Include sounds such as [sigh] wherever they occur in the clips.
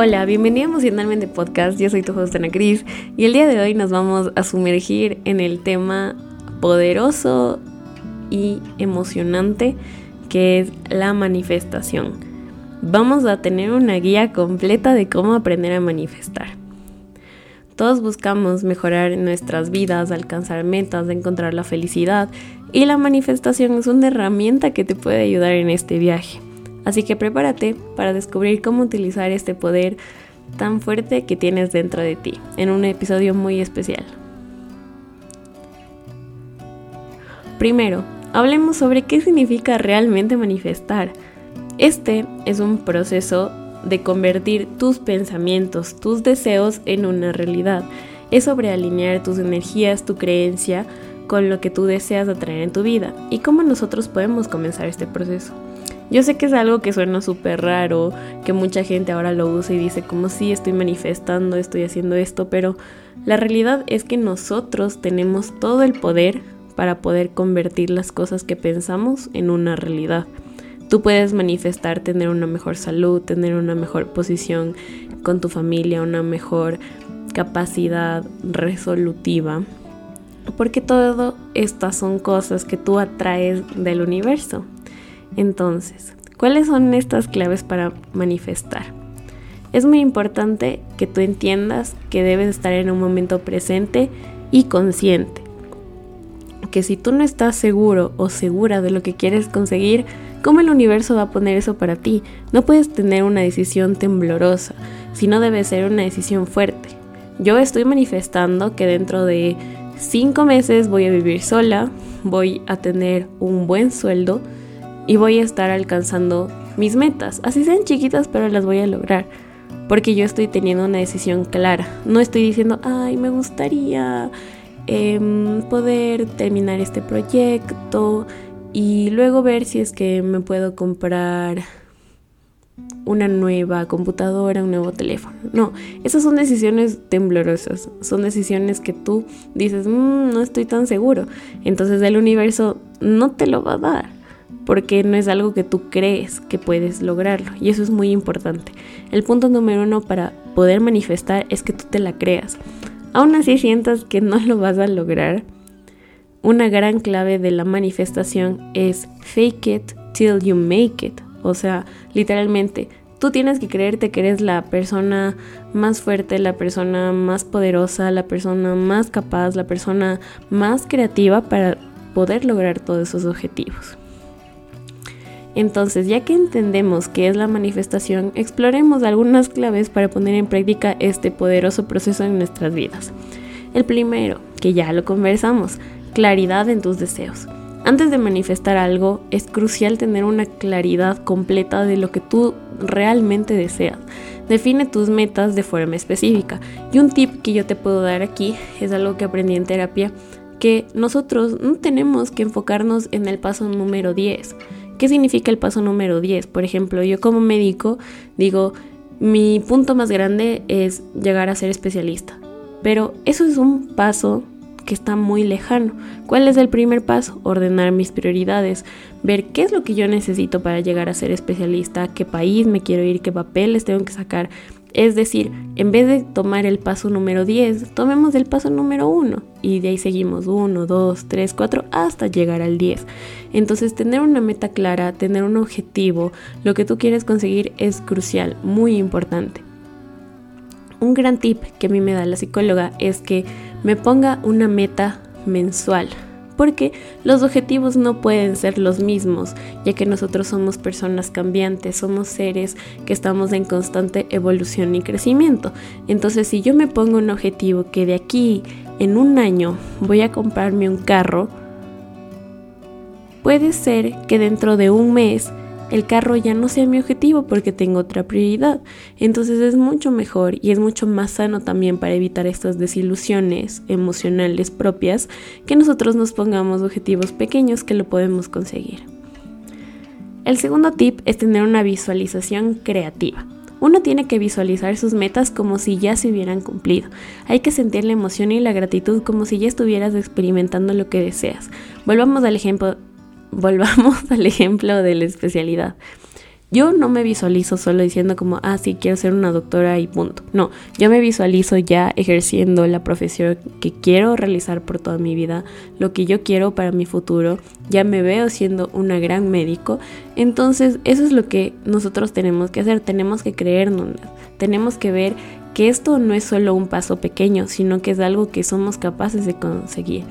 Hola, bienvenida a Emocionalmente Podcast. Yo soy tu host Cris y el día de hoy nos vamos a sumergir en el tema poderoso y emocionante que es la manifestación. Vamos a tener una guía completa de cómo aprender a manifestar. Todos buscamos mejorar nuestras vidas, alcanzar metas, encontrar la felicidad y la manifestación es una herramienta que te puede ayudar en este viaje. Así que prepárate para descubrir cómo utilizar este poder tan fuerte que tienes dentro de ti en un episodio muy especial. Primero, hablemos sobre qué significa realmente manifestar. Este es un proceso de convertir tus pensamientos, tus deseos en una realidad. Es sobre alinear tus energías, tu creencia con lo que tú deseas atraer en tu vida y cómo nosotros podemos comenzar este proceso. Yo sé que es algo que suena súper raro, que mucha gente ahora lo usa y dice como si estoy manifestando, estoy haciendo esto, pero la realidad es que nosotros tenemos todo el poder para poder convertir las cosas que pensamos en una realidad. Tú puedes manifestar tener una mejor salud, tener una mejor posición con tu familia, una mejor capacidad resolutiva, porque todo estas son cosas que tú atraes del universo. Entonces, ¿cuáles son estas claves para manifestar? Es muy importante que tú entiendas que debes estar en un momento presente y consciente. Que si tú no estás seguro o segura de lo que quieres conseguir, ¿cómo el universo va a poner eso para ti? No puedes tener una decisión temblorosa, sino debe ser una decisión fuerte. Yo estoy manifestando que dentro de cinco meses voy a vivir sola, voy a tener un buen sueldo, y voy a estar alcanzando mis metas, así sean chiquitas, pero las voy a lograr. Porque yo estoy teniendo una decisión clara. No estoy diciendo, ay, me gustaría em, poder terminar este proyecto y luego ver si es que me puedo comprar una nueva computadora, un nuevo teléfono. No, esas son decisiones temblorosas, son decisiones que tú dices, mm, no estoy tan seguro. Entonces el universo no te lo va a dar porque no es algo que tú crees que puedes lograrlo y eso es muy importante. El punto número uno para poder manifestar es que tú te la creas. Aún así sientas que no lo vas a lograr, una gran clave de la manifestación es fake it till you make it. O sea, literalmente, tú tienes que creerte que eres la persona más fuerte, la persona más poderosa, la persona más capaz, la persona más creativa para poder lograr todos esos objetivos. Entonces, ya que entendemos qué es la manifestación, exploremos algunas claves para poner en práctica este poderoso proceso en nuestras vidas. El primero, que ya lo conversamos, claridad en tus deseos. Antes de manifestar algo, es crucial tener una claridad completa de lo que tú realmente deseas. Define tus metas de forma específica. Y un tip que yo te puedo dar aquí es algo que aprendí en terapia, que nosotros no tenemos que enfocarnos en el paso número 10 ¿Qué significa el paso número 10? Por ejemplo, yo como médico digo, mi punto más grande es llegar a ser especialista. Pero eso es un paso que está muy lejano. ¿Cuál es el primer paso? Ordenar mis prioridades, ver qué es lo que yo necesito para llegar a ser especialista, qué país me quiero ir, qué papeles tengo que sacar, es decir, en vez de tomar el paso número 10, tomemos el paso número 1 y de ahí seguimos 1, 2, 3, 4 hasta llegar al 10. Entonces tener una meta clara, tener un objetivo, lo que tú quieres conseguir es crucial, muy importante. Un gran tip que a mí me da la psicóloga es que me ponga una meta mensual porque los objetivos no pueden ser los mismos, ya que nosotros somos personas cambiantes, somos seres que estamos en constante evolución y crecimiento. Entonces, si yo me pongo un objetivo que de aquí en un año voy a comprarme un carro, puede ser que dentro de un mes el carro ya no sea mi objetivo porque tengo otra prioridad. Entonces es mucho mejor y es mucho más sano también para evitar estas desilusiones emocionales propias que nosotros nos pongamos objetivos pequeños que lo podemos conseguir. El segundo tip es tener una visualización creativa. Uno tiene que visualizar sus metas como si ya se hubieran cumplido. Hay que sentir la emoción y la gratitud como si ya estuvieras experimentando lo que deseas. Volvamos al ejemplo volvamos [laughs] al ejemplo de la especialidad. yo no me visualizo solo diciendo como, ah, sí, quiero ser una doctora y punto. No, yo me visualizo ya ejerciendo la profesión que quiero realizar por toda mi vida, lo que yo quiero para mi futuro. Ya me veo siendo una gran médico. Entonces, eso es lo que nosotros tenemos que hacer. Tenemos que creernos. Tenemos que ver que esto no es solo un paso pequeño, sino que es algo que somos capaces de conseguir.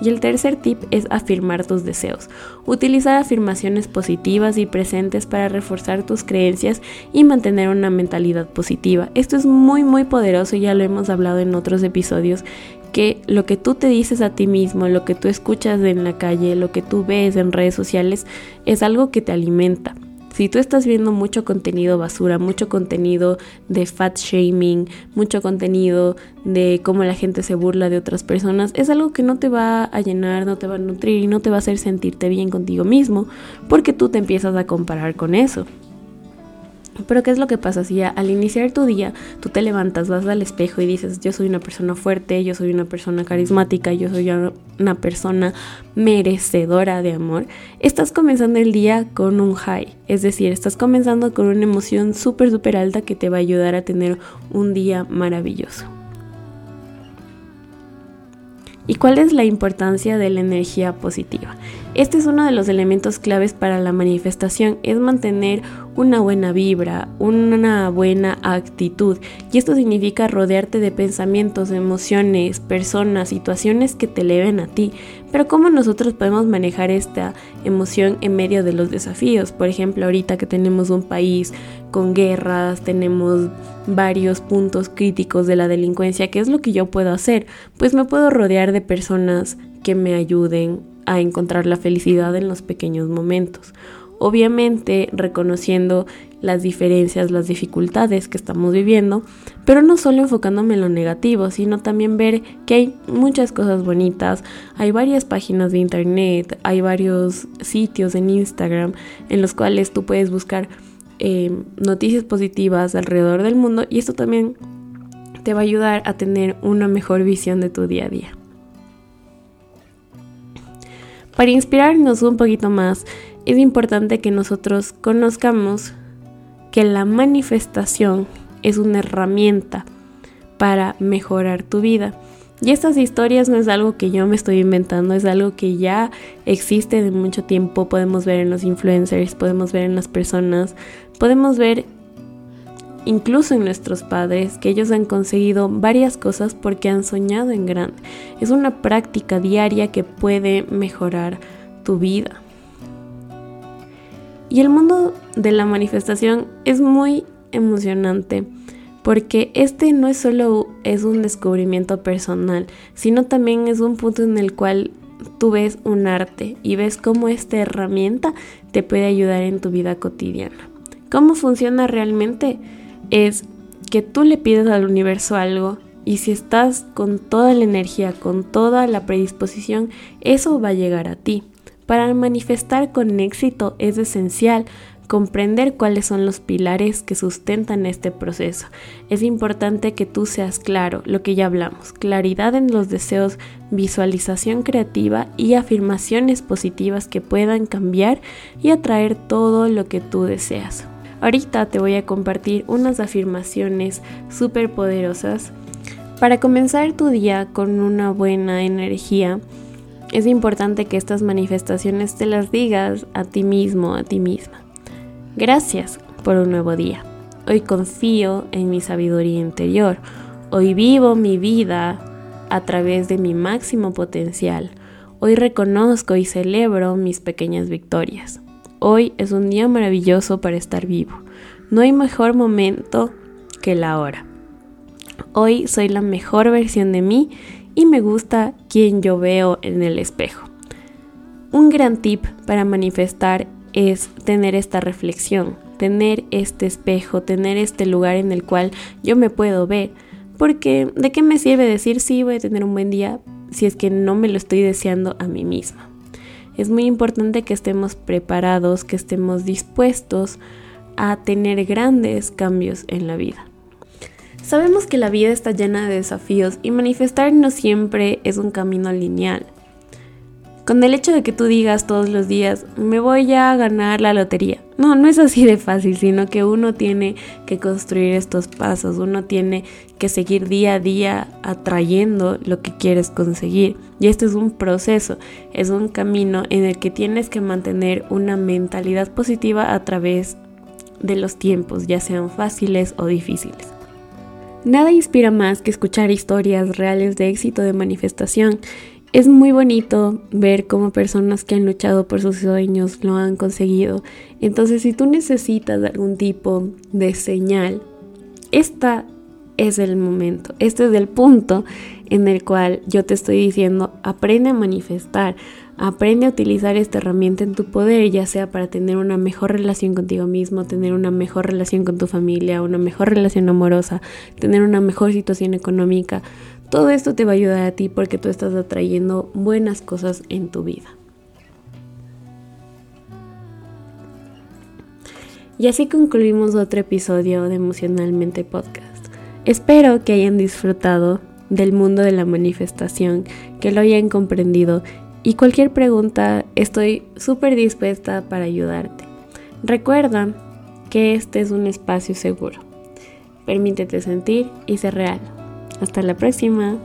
Y el tercer tip es afirmar tus deseos. Utilizar afirmaciones positivas y presentes para reforzar tus creencias y mantener una mentalidad positiva. Esto es muy muy poderoso, ya lo hemos hablado en otros episodios, que lo que tú te dices a ti mismo, lo que tú escuchas en la calle, lo que tú ves en redes sociales, es algo que te alimenta. Si tú estás viendo mucho contenido basura, mucho contenido de fat shaming, mucho contenido de cómo la gente se burla de otras personas, es algo que no te va a llenar, no te va a nutrir y no te va a hacer sentirte bien contigo mismo, porque tú te empiezas a comparar con eso. Pero ¿qué es lo que pasa si al iniciar tu día tú te levantas, vas al espejo y dices, yo soy una persona fuerte, yo soy una persona carismática, yo soy una persona merecedora de amor? Estás comenzando el día con un high, es decir, estás comenzando con una emoción súper, súper alta que te va a ayudar a tener un día maravilloso. ¿Y cuál es la importancia de la energía positiva? Este es uno de los elementos claves para la manifestación, es mantener una buena vibra, una buena actitud. Y esto significa rodearte de pensamientos, emociones, personas, situaciones que te eleven a ti. Pero ¿cómo nosotros podemos manejar esta emoción en medio de los desafíos? Por ejemplo, ahorita que tenemos un país con guerras, tenemos varios puntos críticos de la delincuencia, ¿qué es lo que yo puedo hacer? Pues me puedo rodear de personas que me ayuden a encontrar la felicidad en los pequeños momentos. Obviamente reconociendo las diferencias, las dificultades que estamos viviendo, pero no solo enfocándome en lo negativo, sino también ver que hay muchas cosas bonitas, hay varias páginas de internet, hay varios sitios en Instagram en los cuales tú puedes buscar eh, noticias positivas alrededor del mundo y esto también te va a ayudar a tener una mejor visión de tu día a día. Para inspirarnos un poquito más, es importante que nosotros conozcamos que la manifestación es una herramienta para mejorar tu vida. Y estas historias no es algo que yo me estoy inventando, es algo que ya existe de mucho tiempo. Podemos ver en los influencers, podemos ver en las personas, podemos ver incluso en nuestros padres, que ellos han conseguido varias cosas porque han soñado en grande. Es una práctica diaria que puede mejorar tu vida. Y el mundo de la manifestación es muy emocionante porque este no es solo es un descubrimiento personal, sino también es un punto en el cual tú ves un arte y ves cómo esta herramienta te puede ayudar en tu vida cotidiana. ¿Cómo funciona realmente? Es que tú le pides al universo algo y si estás con toda la energía, con toda la predisposición, eso va a llegar a ti. Para manifestar con éxito es esencial comprender cuáles son los pilares que sustentan este proceso. Es importante que tú seas claro, lo que ya hablamos, claridad en los deseos, visualización creativa y afirmaciones positivas que puedan cambiar y atraer todo lo que tú deseas. Ahorita te voy a compartir unas afirmaciones súper poderosas. Para comenzar tu día con una buena energía, es importante que estas manifestaciones te las digas a ti mismo, a ti misma. Gracias por un nuevo día. Hoy confío en mi sabiduría interior. Hoy vivo mi vida a través de mi máximo potencial. Hoy reconozco y celebro mis pequeñas victorias. Hoy es un día maravilloso para estar vivo. No hay mejor momento que la hora. Hoy soy la mejor versión de mí y me gusta quien yo veo en el espejo. Un gran tip para manifestar es tener esta reflexión, tener este espejo, tener este lugar en el cual yo me puedo ver. Porque ¿de qué me sirve decir sí voy a tener un buen día si es que no me lo estoy deseando a mí misma? Es muy importante que estemos preparados, que estemos dispuestos a tener grandes cambios en la vida. Sabemos que la vida está llena de desafíos y manifestar no siempre es un camino lineal. Con el hecho de que tú digas todos los días, me voy a ganar la lotería. No, no es así de fácil, sino que uno tiene que construir estos pasos, uno tiene que seguir día a día atrayendo lo que quieres conseguir. Y este es un proceso, es un camino en el que tienes que mantener una mentalidad positiva a través de los tiempos, ya sean fáciles o difíciles. Nada inspira más que escuchar historias reales de éxito de manifestación es muy bonito ver cómo personas que han luchado por sus sueños lo han conseguido. Entonces, si tú necesitas algún tipo de señal, esta es el momento, este es el punto en el cual yo te estoy diciendo, aprende a manifestar, aprende a utilizar esta herramienta en tu poder, ya sea para tener una mejor relación contigo mismo, tener una mejor relación con tu familia, una mejor relación amorosa, tener una mejor situación económica. Todo esto te va a ayudar a ti porque tú estás atrayendo buenas cosas en tu vida. Y así concluimos otro episodio de Emocionalmente Podcast. Espero que hayan disfrutado del mundo de la manifestación, que lo hayan comprendido y cualquier pregunta estoy súper dispuesta para ayudarte. Recuerda que este es un espacio seguro. Permítete sentir y ser real. Hasta la próxima.